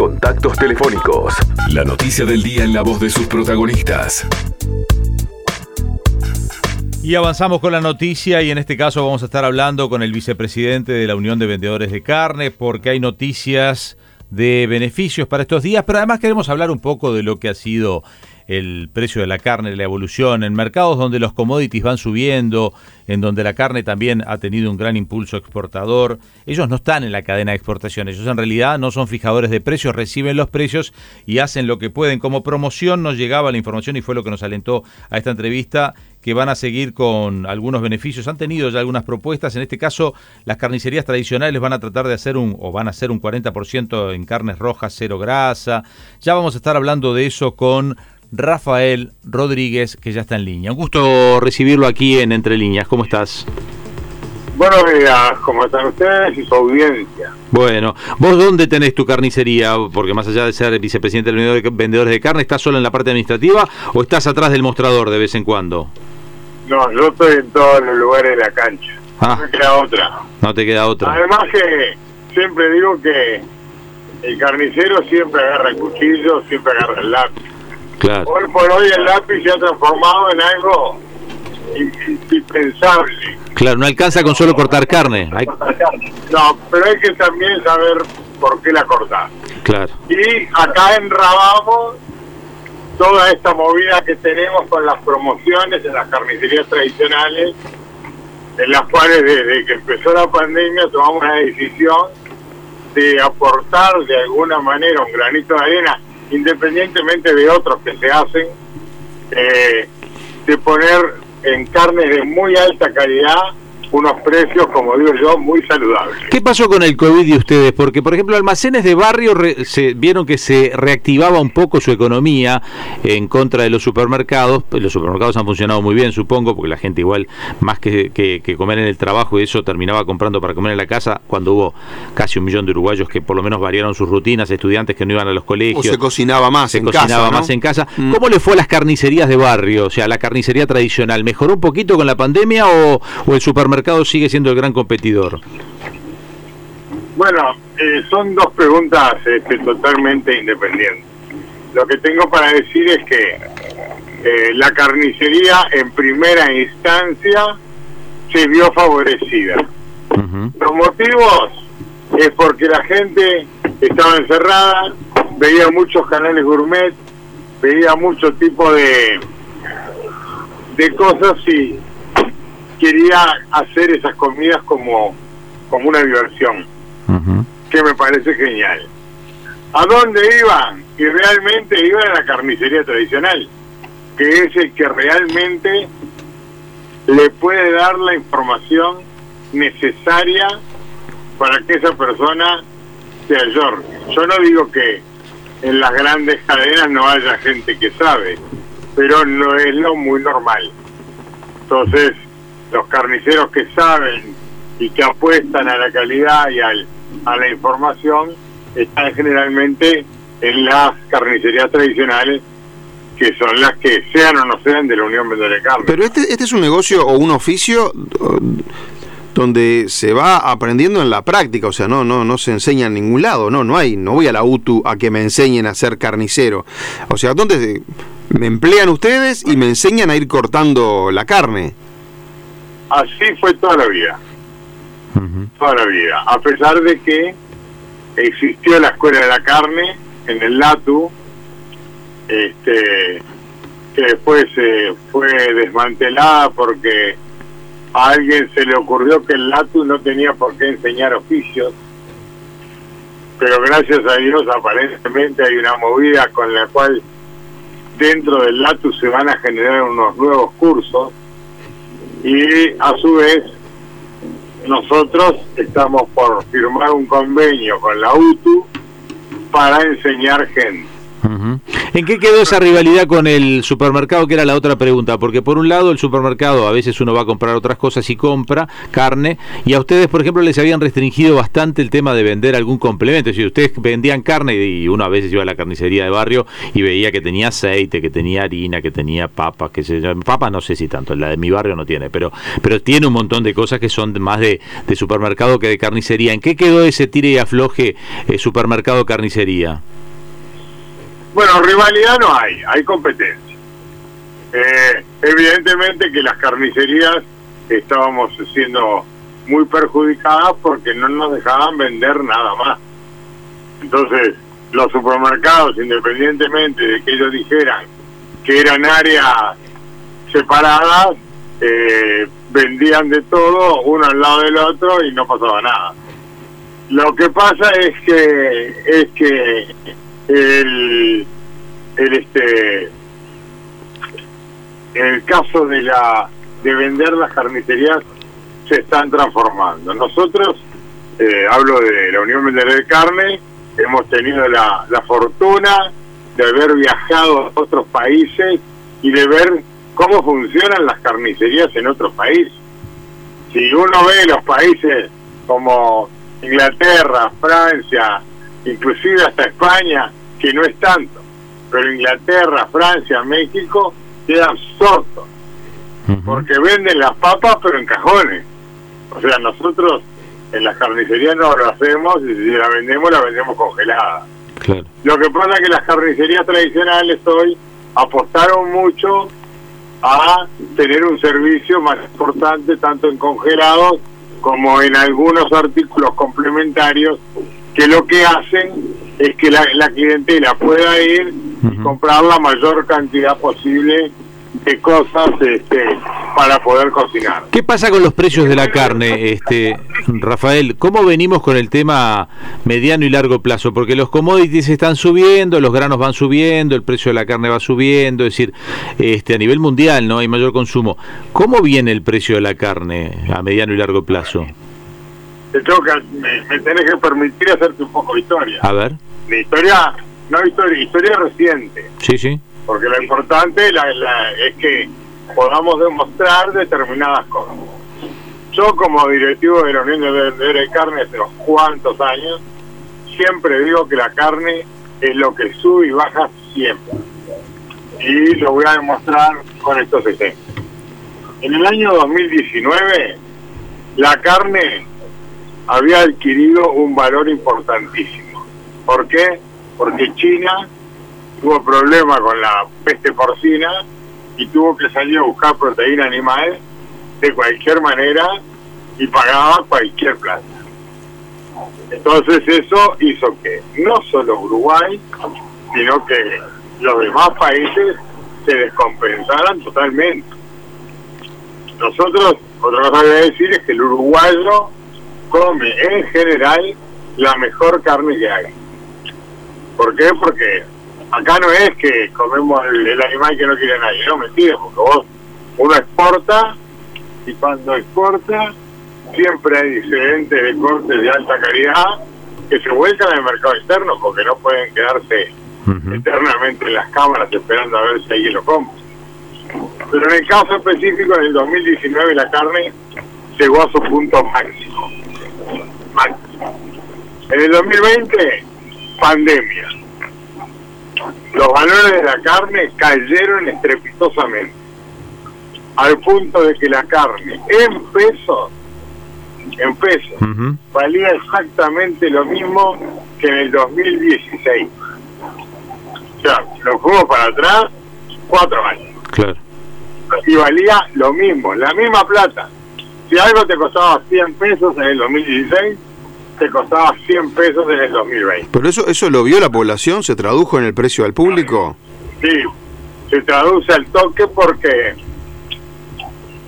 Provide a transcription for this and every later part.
Contactos telefónicos. La noticia del día en la voz de sus protagonistas. Y avanzamos con la noticia y en este caso vamos a estar hablando con el vicepresidente de la Unión de Vendedores de Carne porque hay noticias de beneficios para estos días, pero además queremos hablar un poco de lo que ha sido el precio de la carne, la evolución, en mercados donde los commodities van subiendo, en donde la carne también ha tenido un gran impulso exportador. Ellos no están en la cadena de exportación, ellos en realidad no son fijadores de precios, reciben los precios y hacen lo que pueden. Como promoción nos llegaba la información y fue lo que nos alentó a esta entrevista que van a seguir con algunos beneficios. Han tenido ya algunas propuestas. En este caso, las carnicerías tradicionales van a tratar de hacer un, o van a hacer un 40% en carnes rojas, cero grasa. Ya vamos a estar hablando de eso con Rafael Rodríguez, que ya está en línea. Un gusto recibirlo aquí en Entre Líneas. ¿Cómo estás? Buenos días, ¿cómo están ustedes y su audiencia? Bueno, ¿vos dónde tenés tu carnicería? Porque más allá de ser vicepresidente de vendedores de carne, ¿estás solo en la parte administrativa o estás atrás del mostrador de vez en cuando? No, yo estoy en todos los lugares de la cancha. Ah, no me queda otra. No te queda otra. Además que siempre digo que el carnicero siempre agarra el cuchillo, siempre agarra el lápiz. Hoy por hoy el lápiz se ha transformado en algo indispensable. Claro, no alcanza con solo cortar carne. No, pero hay que también saber por qué la cortar. Claro. Y acá enrabamos toda esta movida que tenemos con las promociones en las carnicerías tradicionales, en las cuales desde que empezó la pandemia tomamos la decisión de aportar de alguna manera un granito de arena independientemente de otros que se hacen, eh, de poner en carnes de muy alta calidad unos precios, como digo yo, muy saludables. ¿Qué pasó con el COVID de ustedes? Porque, por ejemplo, almacenes de barrio se vieron que se reactivaba un poco su economía en contra de los supermercados. Los supermercados han funcionado muy bien, supongo, porque la gente igual, más que, que, comer en el trabajo y eso, terminaba comprando para comer en la casa, cuando hubo casi un millón de uruguayos que por lo menos variaron sus rutinas, estudiantes que no iban a los colegios. O se cocinaba más se en cocinaba casa, más en casa. Mm. ¿Cómo le fue a las carnicerías de barrio? O sea, la carnicería tradicional, ¿mejoró un poquito con la pandemia o, o el supermercado sigue siendo el gran competidor? Bueno, eh, son dos preguntas este, totalmente independientes. Lo que tengo para decir es que eh, la carnicería en primera instancia se vio favorecida. Los motivos es porque la gente estaba encerrada, veía muchos canales gourmet, veía mucho tipo de, de cosas y quería hacer esas comidas como, como una diversión, que me parece genial. ¿A dónde iban? Y realmente iban a la carnicería tradicional, que es el que realmente le puede dar la información necesaria para que esa persona se ayorne. Yo no digo que en las grandes cadenas no haya gente que sabe, pero no es lo muy normal. Entonces, los carniceros que saben y que apuestan a la calidad y al, a la información están generalmente en las carnicerías tradicionales que son las que sean o no sean de la Unión Vendedora de Carne. Pero este, este es un negocio o un oficio donde se va aprendiendo en la práctica, o sea, no, no, no se enseña en ningún lado, no, no hay, no voy a la UTU a que me enseñen a ser carnicero. O sea, ¿dónde me emplean ustedes y me enseñan a ir cortando la carne? Así fue toda la vida. Toda la vida. A pesar de que existió la Escuela de la Carne en el LATU, este, que después eh, fue desmantelada porque a alguien se le ocurrió que el LATU no tenía por qué enseñar oficios, pero gracias a Dios aparentemente hay una movida con la cual dentro del LATU se van a generar unos nuevos cursos y a su vez nosotros estamos por firmar un convenio con la UTU para enseñar gente. ¿En qué quedó esa rivalidad con el supermercado? Que era la otra pregunta, porque por un lado el supermercado a veces uno va a comprar otras cosas y compra carne, y a ustedes, por ejemplo, les habían restringido bastante el tema de vender algún complemento. Si ustedes vendían carne y uno a veces iba a la carnicería de barrio y veía que tenía aceite, que tenía harina, que tenía papas, que se papas no sé si tanto, la de mi barrio no tiene, pero pero tiene un montón de cosas que son más de, supermercado que de carnicería. ¿En qué quedó ese tire y afloje eh, supermercado carnicería? Bueno, rivalidad no hay, hay competencia. Eh, evidentemente que las carnicerías estábamos siendo muy perjudicadas porque no nos dejaban vender nada más. Entonces, los supermercados, independientemente de que ellos dijeran que eran áreas separadas, eh, vendían de todo uno al lado del otro y no pasaba nada. Lo que pasa es que es que el, el este el caso de la de vender las carnicerías se están transformando. Nosotros, eh, hablo de la Unión Vendedora de Carne, hemos tenido la, la fortuna de haber viajado a otros países y de ver cómo funcionan las carnicerías en otros países. Si uno ve los países como Inglaterra, Francia, inclusive hasta España, que no es tanto, pero Inglaterra, Francia, México, quedan sordos, porque venden las papas pero en cajones. O sea, nosotros en las carnicerías no lo hacemos y si la vendemos, la vendemos congelada. Lo que pasa es que las carnicerías tradicionales hoy apostaron mucho a tener un servicio más importante tanto en congelados como en algunos artículos complementarios que lo que hacen es que la, la clientela pueda ir y comprar la mayor cantidad posible de cosas este, para poder cocinar. ¿Qué pasa con los precios de la carne, este Rafael? ¿Cómo venimos con el tema mediano y largo plazo? Porque los commodities están subiendo, los granos van subiendo, el precio de la carne va subiendo, es decir, este a nivel mundial no hay mayor consumo. ¿Cómo viene el precio de la carne a mediano y largo plazo? Te tengo que, me, tenés que permitir hacerte un poco de historia. A ver. De historia, no historia, historia reciente. Sí, sí porque lo importante es que podamos demostrar determinadas cosas. Yo como directivo de la Unión de Vendedores de Carne hace unos cuantos años, siempre digo que la carne es lo que sube y baja siempre. Y lo voy a demostrar con estos ejemplos. En el año 2019, la carne había adquirido un valor importantísimo. ¿Por qué? Porque China tuvo problemas con la peste porcina y tuvo que salir a buscar proteína animal de cualquier manera y pagaba cualquier plata. Entonces eso hizo que no solo Uruguay, sino que los demás países se descompensaran totalmente. Nosotros, otra cosa que voy a decir es que el uruguayo come en general la mejor carne que hay. ¿Por qué? Porque acá no es que comemos el, animal que no quiere nadie, no, mentira, porque vos, uno exporta y cuando exporta siempre hay diferentes de cortes de alta calidad que se vuelcan al mercado externo porque no pueden quedarse eternamente en las cámaras esperando a ver si alguien lo compra. Pero en el caso específico, en el 2019 la carne llegó a su punto máximo. máximo. En el 2020, pandemia los valores de la carne cayeron estrepitosamente, al punto de que la carne en pesos, en pesos, valía exactamente lo mismo que en el 2016. O sea, nos fuimos para atrás cuatro años. Claro. Y valía lo mismo, la misma plata. Si algo te costaba 100 pesos en el 2016, te costaba 100 pesos en el 2020. ¿Pero eso, eso lo vio la población? ¿Se tradujo en el precio al público? Sí, se traduce al toque porque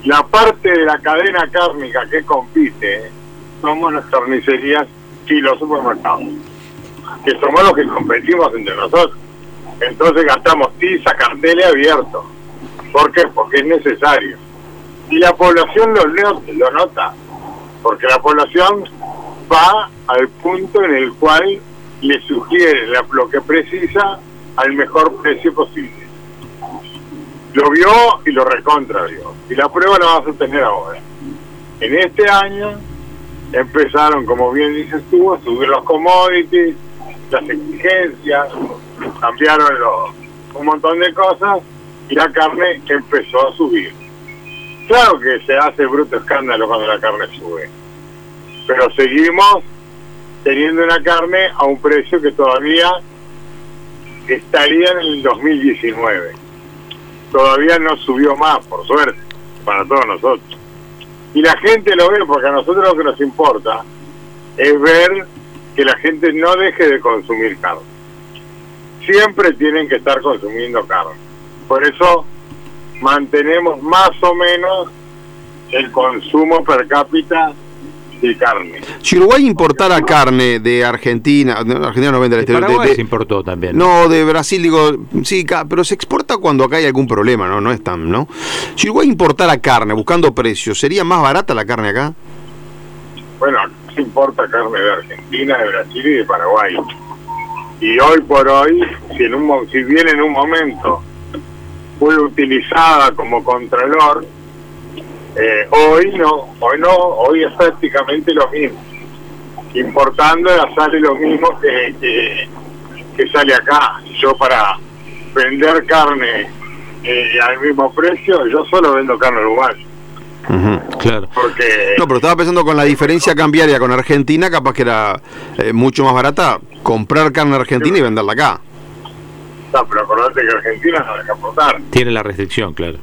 la parte de la cadena cárnica que compite somos las carnicerías y los supermercados, que somos los que competimos entre nosotros. Entonces gastamos tiza, carteles abiertos. ¿Por qué? Porque es necesario. Y la población lo, lo nota, porque la población va al punto en el cual le sugiere lo que precisa al mejor precio posible. Lo vio y lo recontra vio. Y la prueba la vas a tener ahora. En este año empezaron, como bien dices tú, a subir los commodities, las exigencias, cambiaron un montón de cosas y la carne empezó a subir. Claro que se hace bruto escándalo cuando la carne sube pero seguimos teniendo una carne a un precio que todavía estaría en el 2019. Todavía no subió más, por suerte, para todos nosotros. Y la gente lo ve porque a nosotros lo que nos importa es ver que la gente no deje de consumir carne. Siempre tienen que estar consumiendo carne. Por eso mantenemos más o menos el consumo per cápita de carne. Si Uruguay importara carne de Argentina, no, Argentina no vende al De exterior, de- Paraguay de- se importó también. no, de Brasil digo, sí, ca- pero se exporta cuando acá hay algún problema, ¿no? No es tan, ¿no? Si Uruguay importara carne buscando precios, ¿sería más barata la carne acá? Bueno, se importa carne de Argentina, de Brasil y de Paraguay. Y hoy por hoy, si, en un, mo- si bien en un momento fue utilizada como contralor, eh, hoy no, hoy no, hoy es prácticamente lo mismo. Importando sale lo mismo que, que, que sale acá. Yo para vender carne eh, al mismo precio, yo solo vendo carne uruguaya. Claro. Porque No, pero estaba pensando con la diferencia cambiaria con Argentina, capaz que era eh, mucho más barata comprar carne argentina y venderla acá. No, pero acordate que Argentina no deja aportar. Tiene la restricción, claro.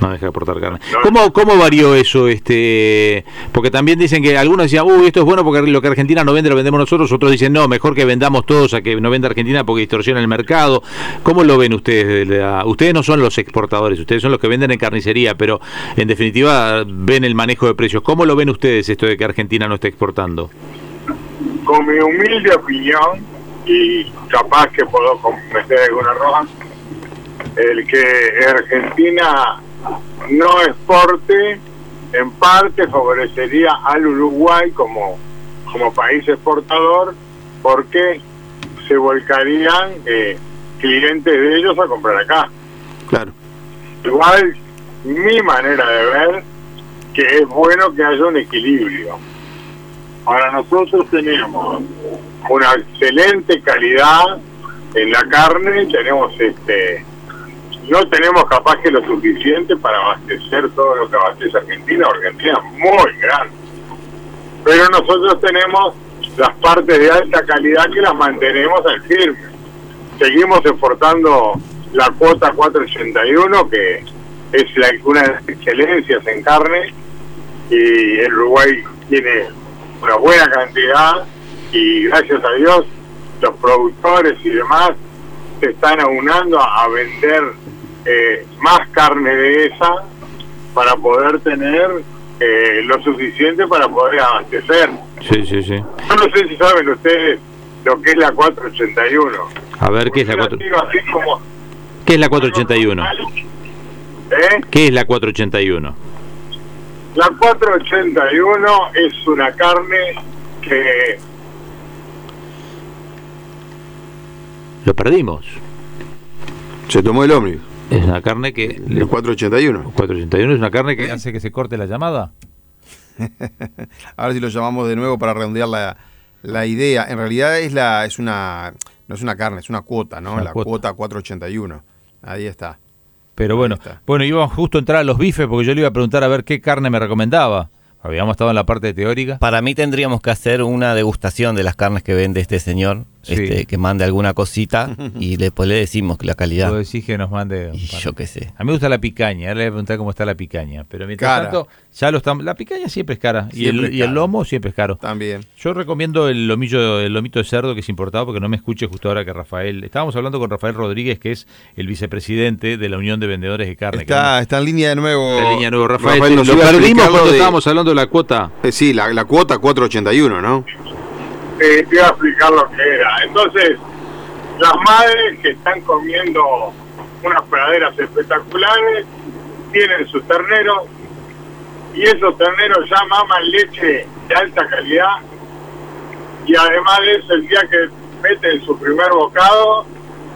No deja de aportar carne. No. ¿Cómo, ¿Cómo varió eso? este Porque también dicen que algunos decían, uy, esto es bueno porque lo que Argentina no vende lo vendemos nosotros. Otros dicen, no, mejor que vendamos todos a que no venda Argentina porque distorsiona el mercado. ¿Cómo lo ven ustedes? de la- Ustedes no son los exportadores, ustedes son los que venden en carnicería, pero en definitiva ven el manejo de precios. ¿Cómo lo ven ustedes esto de que Argentina no esté exportando? Con mi humilde opinión, y capaz que puedo cometer alguna roja, el que Argentina no exporte en parte favorecería al Uruguay como, como país exportador porque se volcarían eh, clientes de ellos a comprar acá. Claro. Igual, mi manera de ver que es bueno que haya un equilibrio. Ahora nosotros tenemos una excelente calidad en la carne, tenemos este no tenemos capaz que lo suficiente para abastecer todo lo que abastece Argentina, Argentina es muy grande. Pero nosotros tenemos las partes de alta calidad que las mantenemos al firme. Seguimos exportando la cuota 481, que es la, una de las excelencias en carne, y el Uruguay tiene una buena cantidad, y gracias a Dios los productores y demás se están aunando a vender eh, más carne de esa para poder tener eh, lo suficiente para poder abastecer. Sí, sí, sí. Yo no sé si saben ustedes lo que es la 481. A ver, ¿qué es la, Yo cuatro- digo así como- ¿qué es la 481? ¿Eh? ¿Qué es la 481? La 481 es una carne que Lo perdimos. Se tomó el ómnibus. Es una carne que... El 481. 481 es una carne que hace que se corte la llamada. A ver si lo llamamos de nuevo para redondear la, la idea. En realidad es la es una no es una carne, es una cuota, ¿no? Una la cuota. cuota. 481. Ahí está. Pero bueno, bueno, íbamos justo a entrar a los bifes porque yo le iba a preguntar a ver qué carne me recomendaba. Habíamos estado en la parte teórica. Para mí tendríamos que hacer una degustación de las carnes que vende este señor, Sí. este, que mande alguna cosita y después le decimos la calidad. Vos decís que nos mande... Y yo qué sé. A mí me gusta la picaña, ahora le voy a preguntar cómo está la picaña. Pero mientras Cara. tanto, ya lo estamos... La picaña siempre es cara. y, el, es y el cara. lomo siempre es caro. También. Yo recomiendo el lomillo, el lomito de cerdo que es importado porque no me escuche justo ahora que Rafael. Estábamos hablando con Rafael Rodríguez, que es el vicepresidente de la Unión de Vendedores de Carne. que Está, está en línea de nuevo. en línea nuevo. Rafael, Rafael, nos lo perdimos cuando de- estábamos hablando de la cuota. Eh, sí, la, la cuota 481, ¿no? Eh, te iba a explicar lo que era. Entonces, las madres que están comiendo unas praderas espectaculares tienen sus terneros y esos terneros ya maman leche de alta calidad y además de eso el día que meten su primer bocado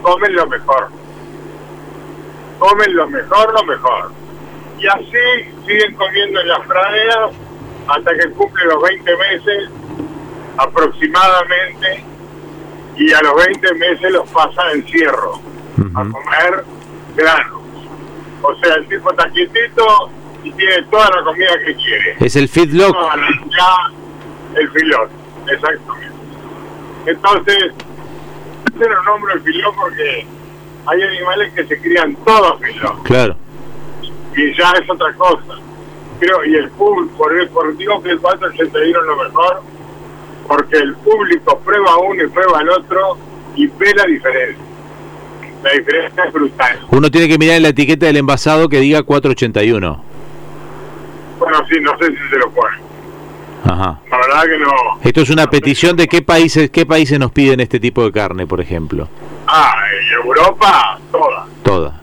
comen lo mejor comen lo mejor lo mejor y así siguen comiendo en las praderas hasta que cumplen los 20 meses aproximadamente y a los 20 meses los pasa a encierro a comer granos. O sea, el tipo está quietito y tiene toda la comida que quiere. Es el feedlot. El filón, exactamente. Entonces, Yo no nombro el filón porque hay animales que se crían todos filón Claro. y ya es otra cosa. Creo, y el público, por, el- por digo que el 481 es lo mejor, porque el público prueba uno y prueba el otro y ve la diferencia. La diferencia es brutal. Uno tiene que mirar en la etiqueta del envasado que diga 481. Bueno, sí, no sé si se lo ponen. Ajá. La verdad que no. Esto es una petición de qué países qué países nos piden este tipo de carne, por ejemplo. Ah, en Europa, todas. Toda.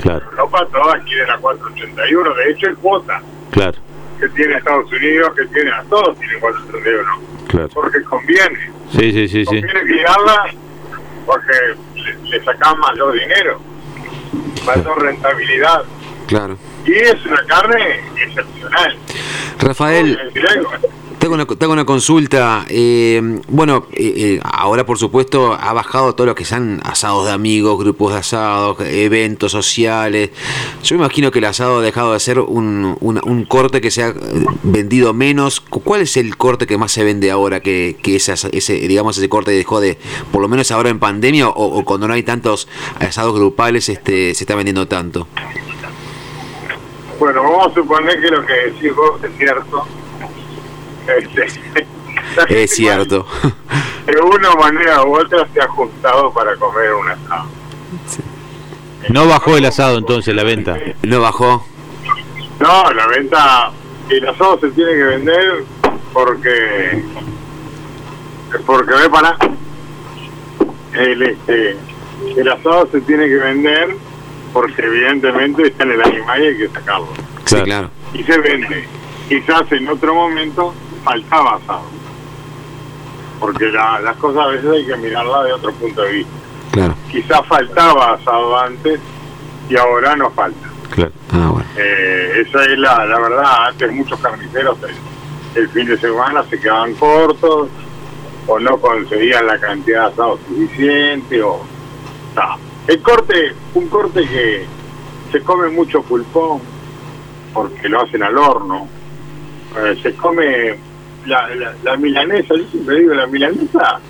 Claro, Europa todas quieren la 481. De hecho, el cuota claro, que tiene Estados Unidos, que tiene a todos, tienen 481. claro. Porque conviene. Sí, sí, sí, sí. Conviene cuidarla porque le, le sacan mayor dinero, mayor rentabilidad. Claro. Y es una carne excepcional. Rafael, Tengo una, tengo una consulta. eh, bueno, eh, eh, ahora por supuesto ha bajado todo lo que sean asados de amigos, grupos de asados, eventos sociales. Yo me imagino que el asado ha dejado de ser un, un- un corte que se ha vendido menos. Cu- ¿Cuál es el corte que más se vende ahora que, que ese, ese, digamos, ese corte dejó de, por lo menos ahora en pandemia o, o cuando no hay tantos asados grupales, este, se está vendiendo tanto? Bueno, vamos a suponer que lo que decís vos es cierto. Este, Es cierto. De una manera u otra se ha ajustado para comer un asado. No bajó el asado entonces la venta. ¿No bajó? No, la venta, el asado se tiene que vender porque, porque ve para el este, el asado se tiene que vender porque evidentemente está en el animal y hay que sacarlo. Sí, claro. Y se vende. Quizás en otro momento faltaba asado. Porque la- las cosas a veces hay que mirarlas de otro punto de vista. Claro. Quizás faltaba asado antes y ahora no falta. Claro. Ah, bueno. Eh, esa es la, la verdad. Antes muchos carniceros el, el fin de semana se quedaban cortos o no conseguían la cantidad de asado suficiente o no. el corte un corte que se come mucho pulpón porque lo hacen al horno Eh, se come la, la, la milanesa yo siempre digo la milanesa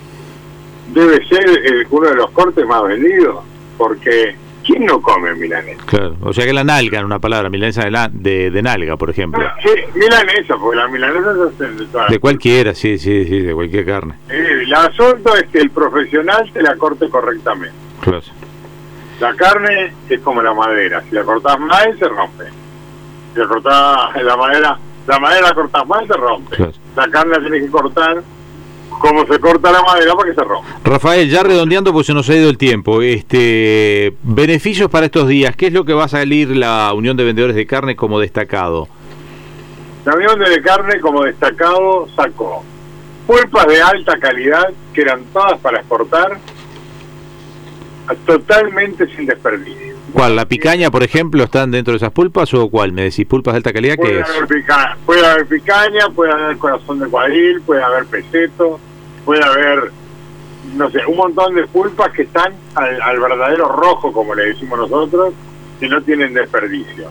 debe ser eh, uno de los cortes más vendidos porque ¿quién no come milanesa? Claro. O sea que la nalga, en una palabra, milanesa de, la- de, de nalga, por ejemplo. Sí, milanesa, porque la milanesa se de todas De cualquiera, sí, sí, sí, de cualquier carne. Eh, el asunto es que el profesional te la corte correctamente. Claro. La carne es como la madera, si la cortás mal se rompe. Si la cortás la madera, la madera la cortás mal se rompe. Claro. La carne la tienes que cortar como se corta la madera para que se rompa. Rafael, ya redondeando porque se nos ha ido el tiempo, este beneficios para estos días, ¿qué es lo que va a salir la Unión de Vendedores de Carne como destacado? La Unión de Carne, como destacado, sacó pulpas de alta calidad, que eran todas para exportar, totalmente sin desperdicio. ¿Cuál? ¿La picaña, por ejemplo, están dentro de esas pulpas o cuál? ¿Me decís pulpas de alta calidad? ¿Qué Puede es? pica- puede haber picaña, puede haber corazón de cuadril, puede haber peseto, puede haber, no sé, un montón de pulpas que están al, al verdadero rojo, como le decimos nosotros, que no tienen desperdicio.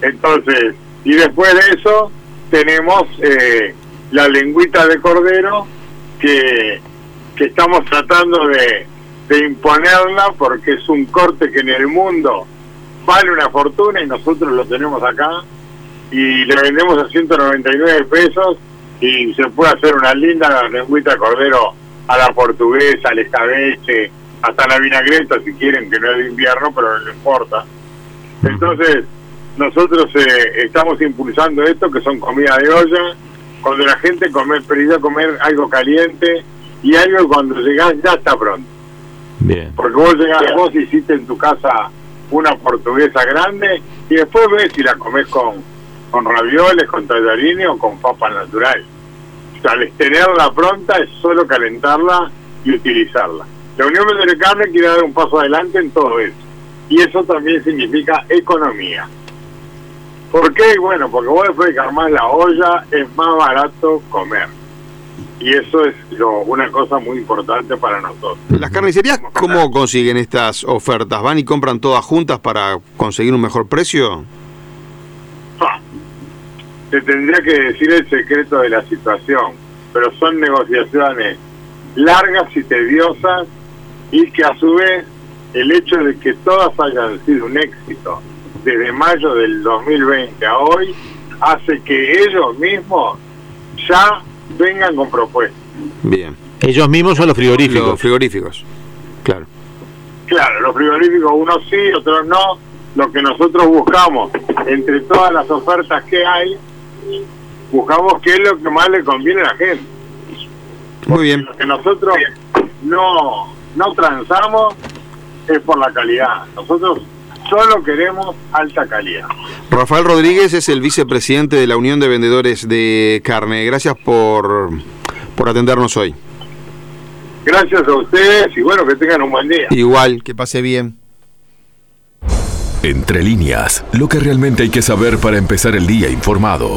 Entonces, y después de eso, tenemos eh, la lengüita de cordero que, que estamos tratando de, de imponerla porque es un corte que en el mundo vale una fortuna y nosotros lo tenemos acá y le vendemos a 199 pesos y se puede hacer una linda lengüita de cordero a la portuguesa, al escabeche, hasta la vinagreta si quieren, que no es de invierno, pero no importa. Entonces, nosotros eh, estamos impulsando esto, que son comidas de olla, cuando la gente come, pedido comer algo caliente y algo cuando llegás ya está pronto. Bien. Porque vos llegás, vos hiciste en tu casa una portuguesa grande y después ves si la comes con, con ravioles, con tallarines o con papa natural. O sea, al tenerla pronta es solo calentarla y utilizarla. La Unión Carne quiere dar un paso adelante en todo eso. Y eso también significa economía. ¿Por qué? Bueno, porque vos después de armás la olla es más barato comer. Y eso es lo- una cosa muy importante para nosotros. ¿Las carnicerías cómo consiguen estas ofertas? ¿Van y compran todas juntas para conseguir un mejor precio? Ah, Te tendría que decir el secreto de la situación, pero son negociaciones largas y tediosas y que a su vez el hecho de que todas hayan sido un éxito desde mayo del 2020 a hoy hace que ellos mismos ya vengan con propuestas. Bien. Ellos mismos son los frigoríficos. Los frigoríficos. Claro. Claro, los frigoríficos unos sí, otros no. Lo que nosotros buscamos entre todas las ofertas que hay, buscamos qué es lo que más le conviene a la gente. Muy bien. Lo que nosotros no, no transamos es por la calidad. Nosotros solo queremos alta calidad. Rafael Rodríguez es el vicepresidente de la Unión de Vendedores de Carne. Gracias por, por atendernos hoy. Gracias a ustedes y bueno, que tengan un buen día. Igual. Que pase bien. Entre líneas, lo que realmente hay que saber para empezar el día informado.